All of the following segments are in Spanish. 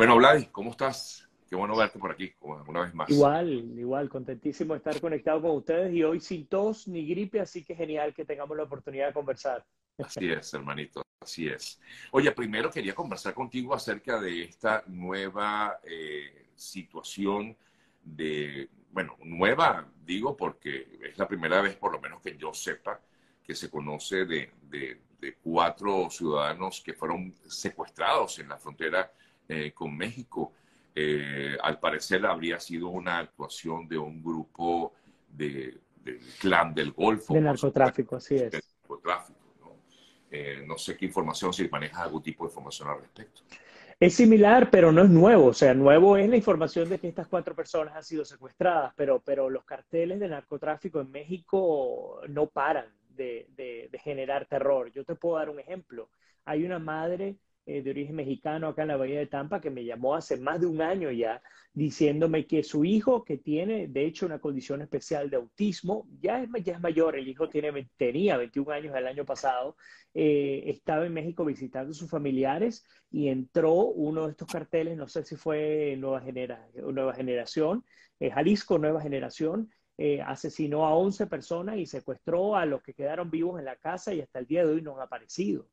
Bueno, Vladis, ¿cómo estás? Qué bueno verte por aquí, una vez más. Igual, igual, contentísimo de estar conectado con ustedes y hoy sin tos ni gripe, así que genial que tengamos la oportunidad de conversar. Así es, hermanito, así es. Oye, primero quería conversar contigo acerca de esta nueva eh, situación de, bueno, nueva, digo, porque es la primera vez, por lo menos que yo sepa, que se conoce de, cuatro ciudadanos que fueron secuestrados en la frontera eh, con México. Eh, al parecer habría sido una actuación de un grupo de, del clan del Golfo. De narcotráfico, así es. De narcotráfico, ¿no? Eh, no sé qué información, si manejas algún tipo de información al respecto. Es similar, pero no es nuevo. O sea, nuevo es la información de que estas cuatro personas han sido secuestradas, pero, pero los carteles de narcotráfico en México no paran de, de generar terror. Yo te puedo dar un ejemplo. Hay una madre eh, de origen mexicano acá en la Bahía de Tampa que me llamó hace más de un año ya diciéndome que su hijo, que tiene de hecho una condición especial de autismo, ya es, ya es mayor, el hijo tiene, tenía 21 años el año pasado, eh, estaba en México visitando a sus familiares y entró uno de estos carteles, no sé si fue Nueva, Genera, nueva Generación, eh, Jalisco Nueva Generación, asesinó a 11 personas y secuestró a los que quedaron vivos en la casa y hasta el día de hoy no han aparecido.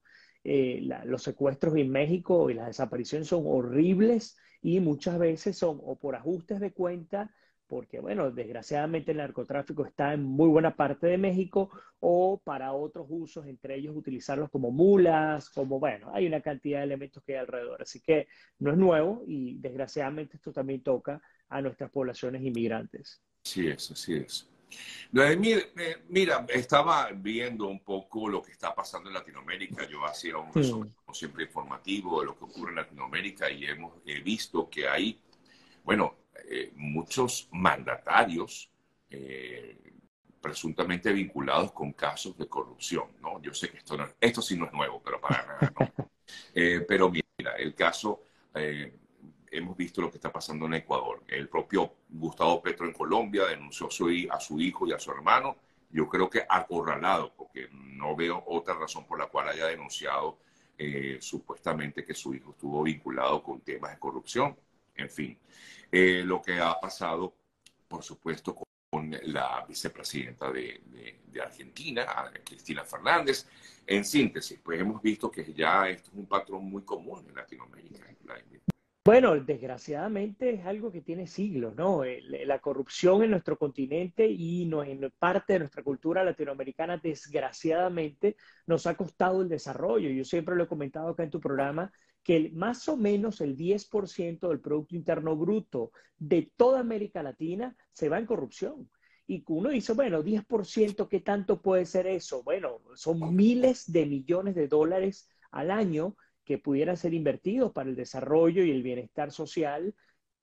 Eh, los secuestros en México y las desapariciones son horribles y muchas veces son o por ajustes de cuenta, porque bueno, desgraciadamente el narcotráfico está en muy buena parte de México, o para otros usos, entre ellos utilizarlos como mulas, como bueno, hay una cantidad de elementos que hay alrededor. Así que no es nuevo y desgraciadamente esto también toca a nuestras poblaciones inmigrantes. Sí es, así es. Eh, mira, estaba viendo un poco lo que está pasando en Latinoamérica. Yo hacía un resumen siempre informativo de lo que ocurre en Latinoamérica y hemos visto que hay, bueno, eh, muchos mandatarios eh, presuntamente vinculados con casos de corrupción, ¿no? Yo sé que esto, esto sí no es nuevo, pero para nada, ¿no? pero mira, el caso hemos visto lo que está pasando en Ecuador. El propio Gustavo Petro en Colombia denunció a su hijo y a su hermano. Yo creo que acorralado, porque no veo otra razón por la cual haya denunciado eh, supuestamente que su hijo estuvo vinculado con temas de corrupción. En fin, eh, lo que ha pasado, por supuesto, con la vicepresidenta de, de, Argentina, Cristina Fernández. En síntesis, pues hemos visto que ya esto es un patrón muy común en Latinoamérica. Bueno, desgraciadamente es algo que tiene siglos, ¿no? La corrupción en nuestro continente y en parte de nuestra cultura latinoamericana, desgraciadamente, nos ha costado el desarrollo. Yo siempre lo he comentado acá en tu programa, que más o menos el 10% del Producto Interno Bruto de toda América Latina se va en corrupción. Y uno dice, bueno, 10%, ¿qué tanto puede ser eso? Bueno, son miles de millones de dólares al año que pudieran ser invertidos para el desarrollo y el bienestar social,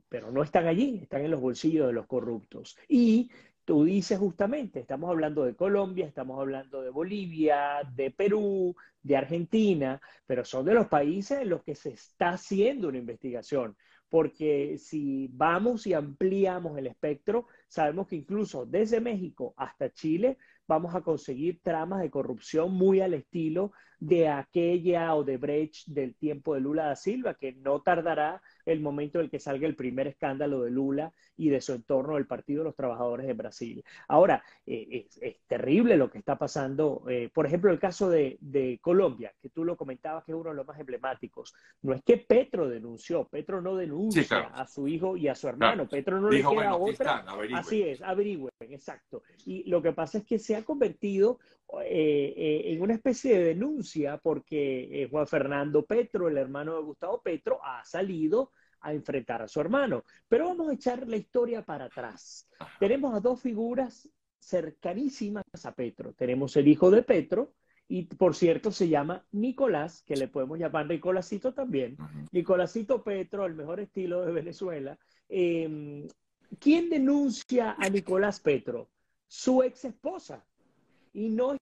pero no están allí, están en los bolsillos de los corruptos. Y tú dices justamente, estamos hablando de Colombia, estamos hablando de Bolivia, de Perú, de Argentina, pero son de los países en los que se está haciendo una investigación. Porque si vamos y ampliamos el espectro, sabemos que incluso desde México hasta Chile vamos a conseguir tramas de corrupción muy al estilo de aquella o de Brecht del tiempo de Lula da Silva, que no tardará el momento en el que salga el primer escándalo de Lula y de su entorno del Partido de los Trabajadores de Brasil. Ahora, eh, es, terrible lo que está pasando. Eh, por ejemplo, el caso de, Colombia, que tú lo comentabas que es uno de los más emblemáticos. No es que Petro denunció, Petro no denuncia a su hijo y a su hermano. Petro no le queda otra. Así es, averigüen, exacto. Y lo que pasa es que se ha convertido eh, en una especie de denuncia porque Juan Fernando Petro, el hermano de Gustavo Petro, ha salido a enfrentar a su hermano. Pero vamos a echar la historia para atrás. Tenemos a dos figuras cercanísimas a Petro. Tenemos el hijo de Petro, y por cierto se llama Nicolás, que le podemos llamar Nicolásito también. Nicolásito Petro, el mejor estilo de Venezuela. Em, ¿Quién denuncia a Nicolás Petro? Su ex esposa. Y no es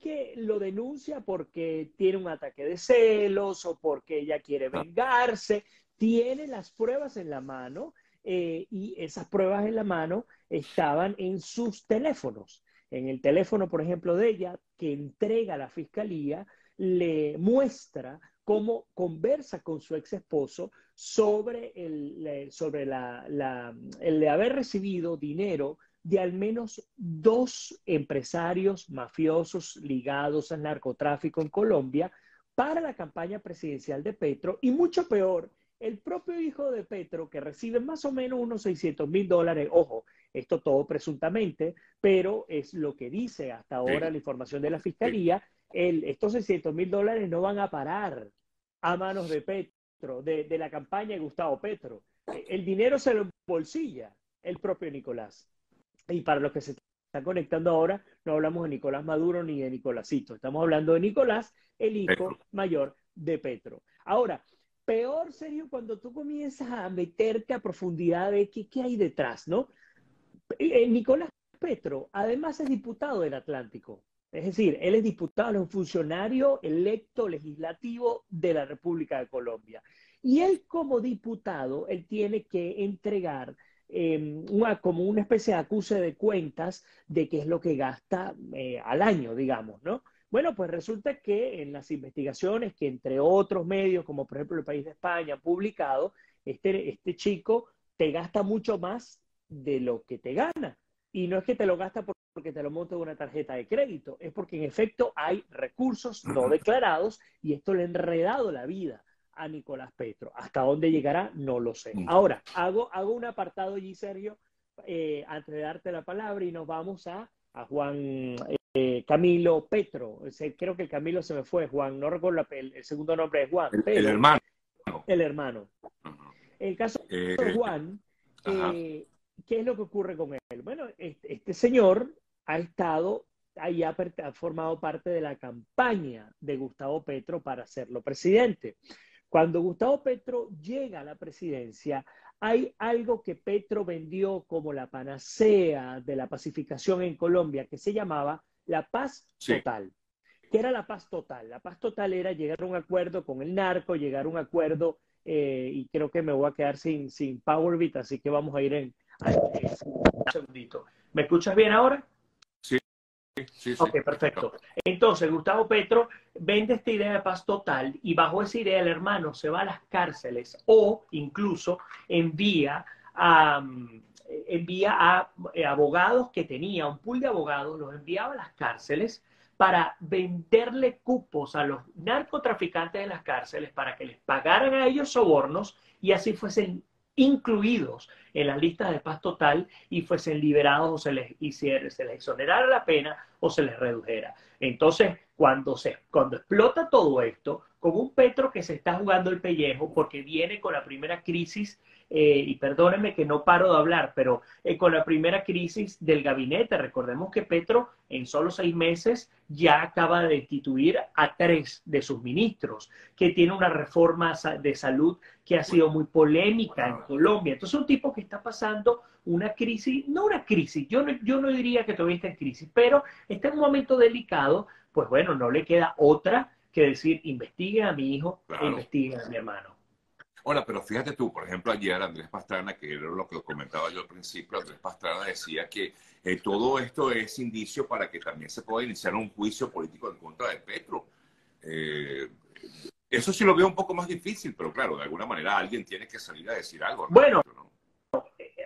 que lo denuncia porque tiene un ataque de celos o porque ella quiere vengarse, tiene las pruebas en la mano eh, y esas pruebas en la mano estaban en sus teléfonos. En el teléfono, por ejemplo, de ella, que entrega a la fiscalía, le muestra cómo conversa con su ex esposo sobre, el, sobre la, el de haber recibido dinero de al menos dos empresarios mafiosos ligados al narcotráfico en Colombia para la campaña presidencial de Petro y mucho peor, el propio hijo de Petro, que recibe más o menos unos 600 mil dólares, ojo, esto todo presuntamente, pero es lo que dice hasta ahora la información de la fiscalía, el, estos 600 mil dólares no van a parar a manos de Petro, de, de, la campaña de Gustavo Petro. El dinero se lo bolsilla el propio Nicolás. Y para los que se están conectando ahora, no hablamos de Nicolás Maduro ni de Nicolásito, estamos hablando de Nicolás, el hijo mayor de Petro. Ahora, peor sería cuando tú comienzas a meterte a profundidad de qué, qué hay detrás, ¿no? Eh, Nicolás Petro, además es diputado del Atlántico. Es decir, él es diputado, es un funcionario electo legislativo de la República de Colombia. Y él como diputado, él tiene que entregar em, una, como una especie de acuse de cuentas de qué es lo que gasta eh, al año, digamos, ¿no? Bueno, pues resulta que en las investigaciones que entre otros medios, como por ejemplo el País de España, han publicado, este, este chico te gasta mucho más de lo que te gana. Y no es que te lo gasta porque te lo monta de una tarjeta de crédito, es porque en efecto hay recursos no declarados y esto le ha enredado la vida a Nicolás Petro. ¿Hasta dónde llegará? No lo sé. Ahora, hago, hago un apartado allí, Sergio, eh, antes de darte la palabra y nos vamos a, a Juan eh, Camilo Petro. Creo que el Camilo se me fue, Juan, no recuerdo el, segundo nombre de Juan. El, hermano. El hermano. El caso de eh, Juan, ¿qué es lo que ocurre con él? Bueno, este, este señor ha estado, ahí ha, formado parte de la campaña de Gustavo Petro para hacerlo presidente. Cuando Gustavo Petro llega a la presidencia, hay algo que Petro vendió como la panacea de la pacificación en Colombia, que se llamaba la paz total. ¿Qué era la paz total? La paz total era llegar a un acuerdo con el narco, llegar a un acuerdo, eh, y creo que me voy a quedar sin, sin Powerbit, así que vamos a ir en, un segundito. ¿Me escuchas bien ahora? Ok, perfecto. Entonces, Gustavo Petro vende esta idea de paz total y bajo esa idea el hermano se va a las cárceles o incluso envía a, envía a eh, abogados que tenía, un pool de abogados, los enviaba a las cárceles para venderle cupos a los narcotraficantes de las cárceles para que les pagaran a ellos sobornos y así fuesen incluidos en las listas de paz total y fuesen liberados o se les hiciera, se les exonerara la pena o se les redujera. Entonces, cuando, se, cuando explota todo esto, con un Petro que se está jugando el pellejo porque viene con la primera crisis eh, y perdónenme que no paro de hablar, pero eh, con la primera crisis del gabinete, recordemos que Petro en solo seis meses ya acaba de destituir a tres de sus ministros, que tiene una reforma de salud que ha sido muy polémica en Colombia. Entonces, un tipo que está pasando una crisis, no una crisis, yo no, yo no diría que todavía está en crisis, pero está en un momento delicado, pues bueno, no le queda otra que decir, investiguen a mi hijo e investiguen a mi hermano. Ahora, pero fíjate tú, por ejemplo, ayer Andrés Pastrana, que era lo que comentaba yo al principio, Andrés Pastrana decía que eh, todo esto es indicio para que también se pueda iniciar un juicio político en contra de Petro. Eh, eso sí lo veo un poco más difícil, pero claro, de alguna manera alguien tiene que salir a decir algo. Bueno,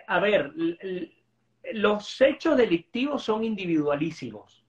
a ver, los hechos delictivos son individualísimos.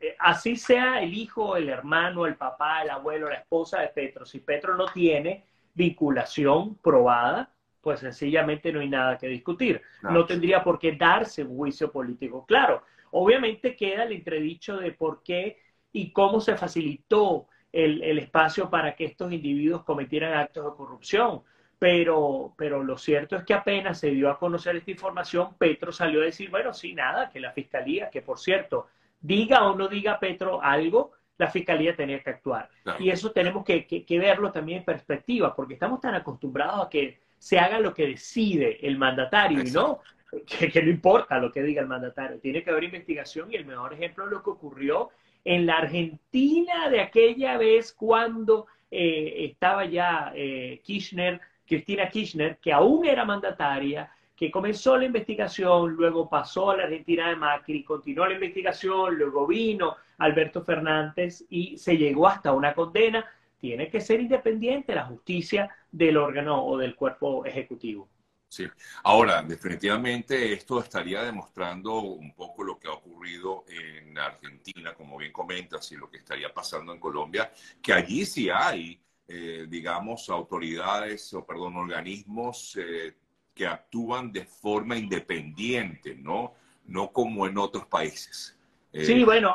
Eh, así sea el hijo, el hermano, el papá, el abuelo, la esposa de Petro. Si Petro no tiene vinculación probada, pues sencillamente no hay nada que discutir. No tendría por qué darse un juicio político. Claro, obviamente queda el entredicho de por qué y cómo se facilitó el, espacio para que estos individuos cometieran actos de corrupción. Pero, pero lo cierto es que apenas se dio a conocer esta información, Petro salió a decir, bueno, sí, nada, que la fiscalía, que por cierto, diga o no diga Petro algo, la fiscalía tenía que actuar. Y eso tenemos que, verlo también en perspectiva, porque estamos tan acostumbrados a que se haga lo que decide el mandatario y no que, no importa lo que diga el mandatario. Tiene que haber investigación y el mejor ejemplo es lo que ocurrió en la Argentina de aquella vez cuando eh, estaba ya eh, Kirchner, Cristina Kirchner, que aún era mandataria, que comenzó la investigación, luego pasó a la Argentina de Macri, continuó la investigación, luego vino Alberto Fernández y se llegó hasta una condena, tiene que ser independiente la justicia del órgano o del cuerpo ejecutivo. Sí. Ahora, definitivamente esto estaría demostrando un poco lo que ha ocurrido en Argentina, como bien comentas, y lo que estaría pasando en Colombia, que allí sí hay, eh, digamos, autoridades o, perdón, organismos eh, que actúan de forma independiente, ¿no? No como en otros países. Sí, eh, bueno,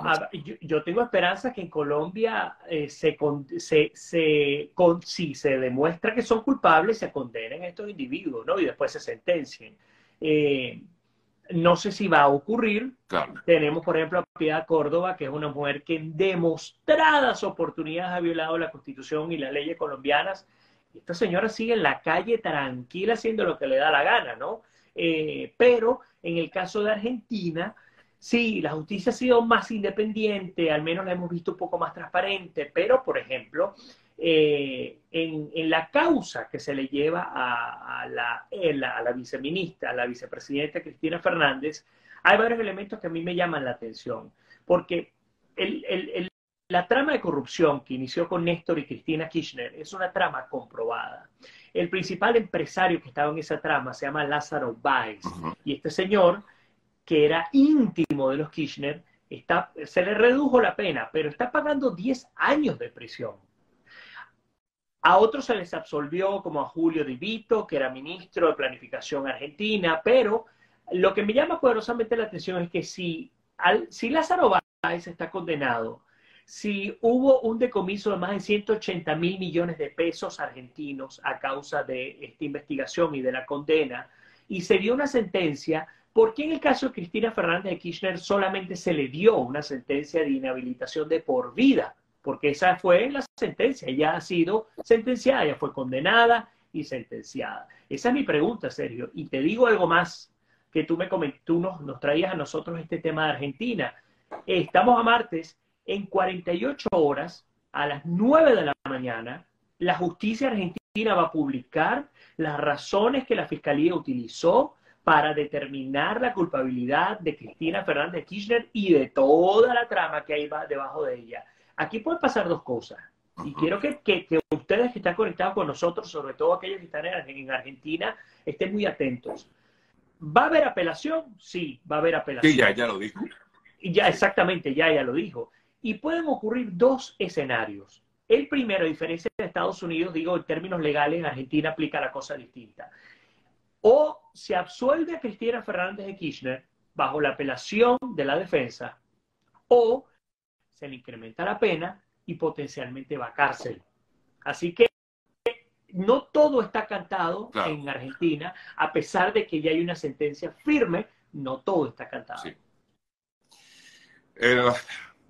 yo, tengo esperanza que en Colombia eh, se, se, se con, si se demuestra que son culpables, se condenen a estos individuos, ¿no? Y después se sentencien. Eh, no sé si va a ocurrir. Tenemos, por ejemplo, a Piedad Córdoba, que es una mujer que en demostradas oportunidades ha violado la Constitución y las leyes colombianas. Esta señora sigue en la calle tranquila haciendo lo que le da la gana, ¿no? pero en el caso de Argentina, Sí, la justicia ha sido más independiente, al menos la hemos visto un poco más transparente, pero, por ejemplo, eh, en, la causa que se le lleva a, la, a la viceministra, a la vicepresidenta Cristina Fernández, hay varios elementos que a mí me llaman la atención, porque la trama de corrupción que inició con Néstor y Cristina Kirchner es una trama comprobada. El principal empresario que estaba en esa trama se llama Lázaro Báez, y este señor que era íntimo de los Kirchner, está, se le redujo la pena, pero está pagando 10 años de prisión. A otros se les absolvió, como a Julio Di Vito, que era ministro de Planificación Argentina, pero lo que me llama poderosamente la atención es que si, si Lázaro Báez está condenado, si hubo un decomiso de más de 180 mil millones de pesos argentinos a causa de esta investigación y de la condena, y se dio una sentencia ¿Por qué en el caso de Cristina Fernández de Kirchner solamente se le dio una sentencia de inhabilitación de por vida? Porque esa fue la sentencia, ella ha sido sentenciada, ella fue condenada y sentenciada. Esa es mi pregunta, Sergio. Y te digo algo más, que tú, me tú nos, nos traías a nosotros este tema de Argentina. Estamos a martes, en 48 horas, a las 9 de la mañana, la justicia argentina va a publicar las razones que la fiscalía utilizó para determinar la culpabilidad de Cristina Fernández Kirchner y de toda la trama que hay debajo de ella. Aquí pueden pasar dos cosas. Y quiero que, ustedes que están conectados con nosotros, sobre todo aquellos que están en, Argentina, estén muy atentos. ¿Va a haber apelación? Sí, va a haber apelación. Sí, ya, ya lo dijo. Ya, exactamente, ya, ya lo dijo. Y pueden ocurrir dos escenarios. El primero, a diferencia de Estados Unidos, digo, en términos legales, en Argentina aplica la cosa distinta o se absuelve a Cristina Fernández de Kirchner bajo la apelación de la defensa, o se le incrementa la pena y potencialmente va a cárcel. Así que no todo está cantado en Argentina, a pesar de que ya hay una sentencia firme, no todo está cantado. Eh,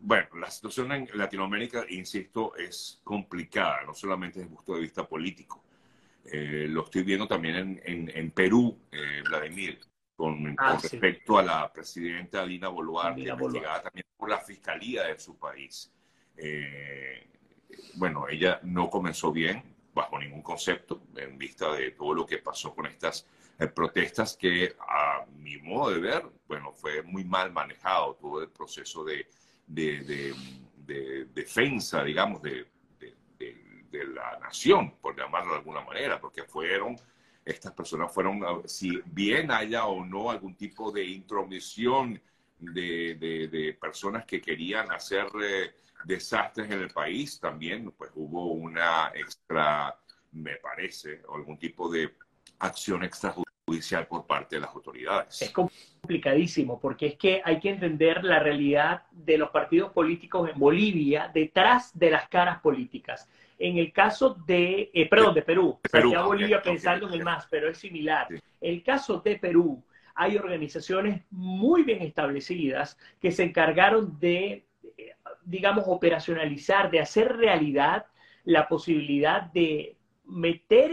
bueno, la situación en Latinoamérica, insisto, es complicada, no solamente desde el punto de vista político, eh, lo estoy viendo también en, Perú, eh, Vladimir, con, ah, respecto a la presidenta Dina Boluarte, investigada también por la fiscalía de su país. Eh, bueno, ella no comenzó bien, bajo ningún concepto, en vista de todo lo que pasó con estas protestas, que a mi modo de ver, bueno, fue muy mal manejado todo el proceso de, de defensa, digamos, de, de la nación, por llamarlo de alguna manera, porque fueron, estas personas fueron, si bien haya o no algún tipo de intromisión de, de, personas que querían hacer eh, desastres en el país, también pues hubo una extra, me parece, algún tipo de acción extrajudicial por parte de las autoridades. Es complicadísimo porque es que hay que entender la realidad de los partidos políticos en Bolivia detrás de las caras políticas. En el caso de, eh, perdón, de Perú, Perú Bolivia pensando en el más, pero es similar. El caso de Perú, hay organizaciones muy bien establecidas que se encargaron de, eh, digamos, operacionalizar, de hacer realidad la posibilidad de meter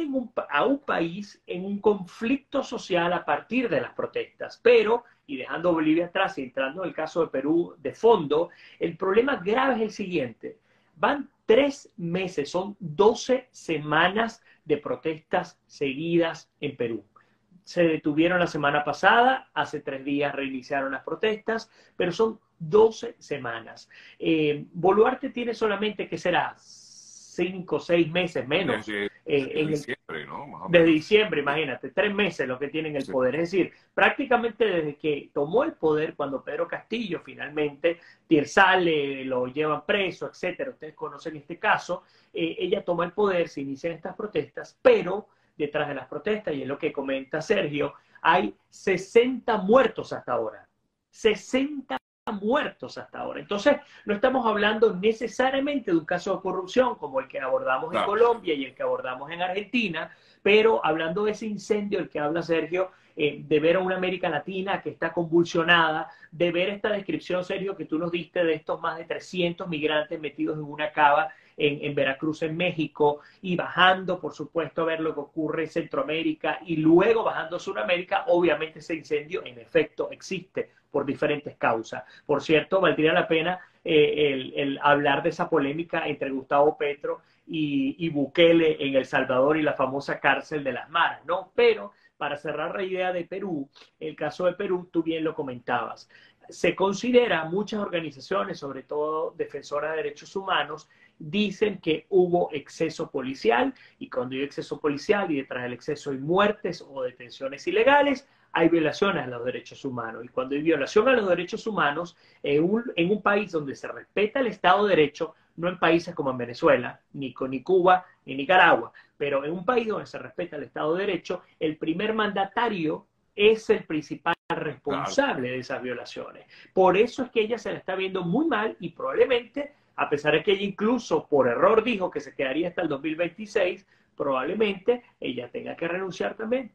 a un país en un conflicto social a partir de las protestas. Pero, y dejando Bolivia atrás y entrando en el caso de Perú de fondo, el problema grave es el siguiente. Van tres meses, son 12 semanas de protestas seguidas en Perú. Se detuvieron la semana pasada, hace tres días reiniciaron las protestas, pero son 12 semanas. Eh, Boluarte tiene solamente, que será? cinco, seis meses menos. Eh, diciembre, ¿no? Desde diciembre, imagínate, tres meses lo que tienen el poder. Es decir, prácticamente desde que tomó el poder, cuando Pedro Castillo finalmente sale, lo llevan preso, etcétera, ustedes conocen este caso, eh, ella toma el poder, se inician estas protestas, pero detrás de las protestas, y es lo que comenta Sergio, hay 60 muertos hasta ahora. 60 muertos hasta ahora. Entonces, no estamos hablando necesariamente de un caso de corrupción como el que abordamos en Colombia y el que abordamos en Argentina, pero hablando de ese incendio del que habla Sergio, eh, de ver a una América Latina que está convulsionada, de ver esta descripción, Sergio, que tú nos diste de estos más de 300 migrantes metidos en una cava en, Veracruz, en México, y bajando, por supuesto, a ver lo que ocurre en Centroamérica y luego bajando a Sudamérica, obviamente ese incendio en efecto existe por diferentes causas. Por cierto, valdría la pena eh, el, hablar de esa polémica entre Gustavo Petro y, y, Bukele en El Salvador y la famosa cárcel de las maras, ¿no? Pero para cerrar la idea de Perú, el caso de Perú, tú bien lo comentabas. Se considera, muchas organizaciones, sobre todo defensoras de derechos humanos, dicen que hubo exceso policial y cuando hay exceso policial y detrás del exceso hay muertes o detenciones ilegales, hay violaciones a los derechos humanos. Y cuando hay violación a los derechos humanos en un, en un país donde se respeta el Estado de Derecho, no en países como en Venezuela, ni, ni Cuba, ni Nicaragua, pero en un país donde se respeta el Estado de Derecho, el primer mandatario es el principal responsable de esas violaciones. Por eso es que ella se la está viendo muy mal y probablemente a pesar de que ella incluso por error dijo que se quedaría hasta el 2026, probablemente ella tenga que renunciar también.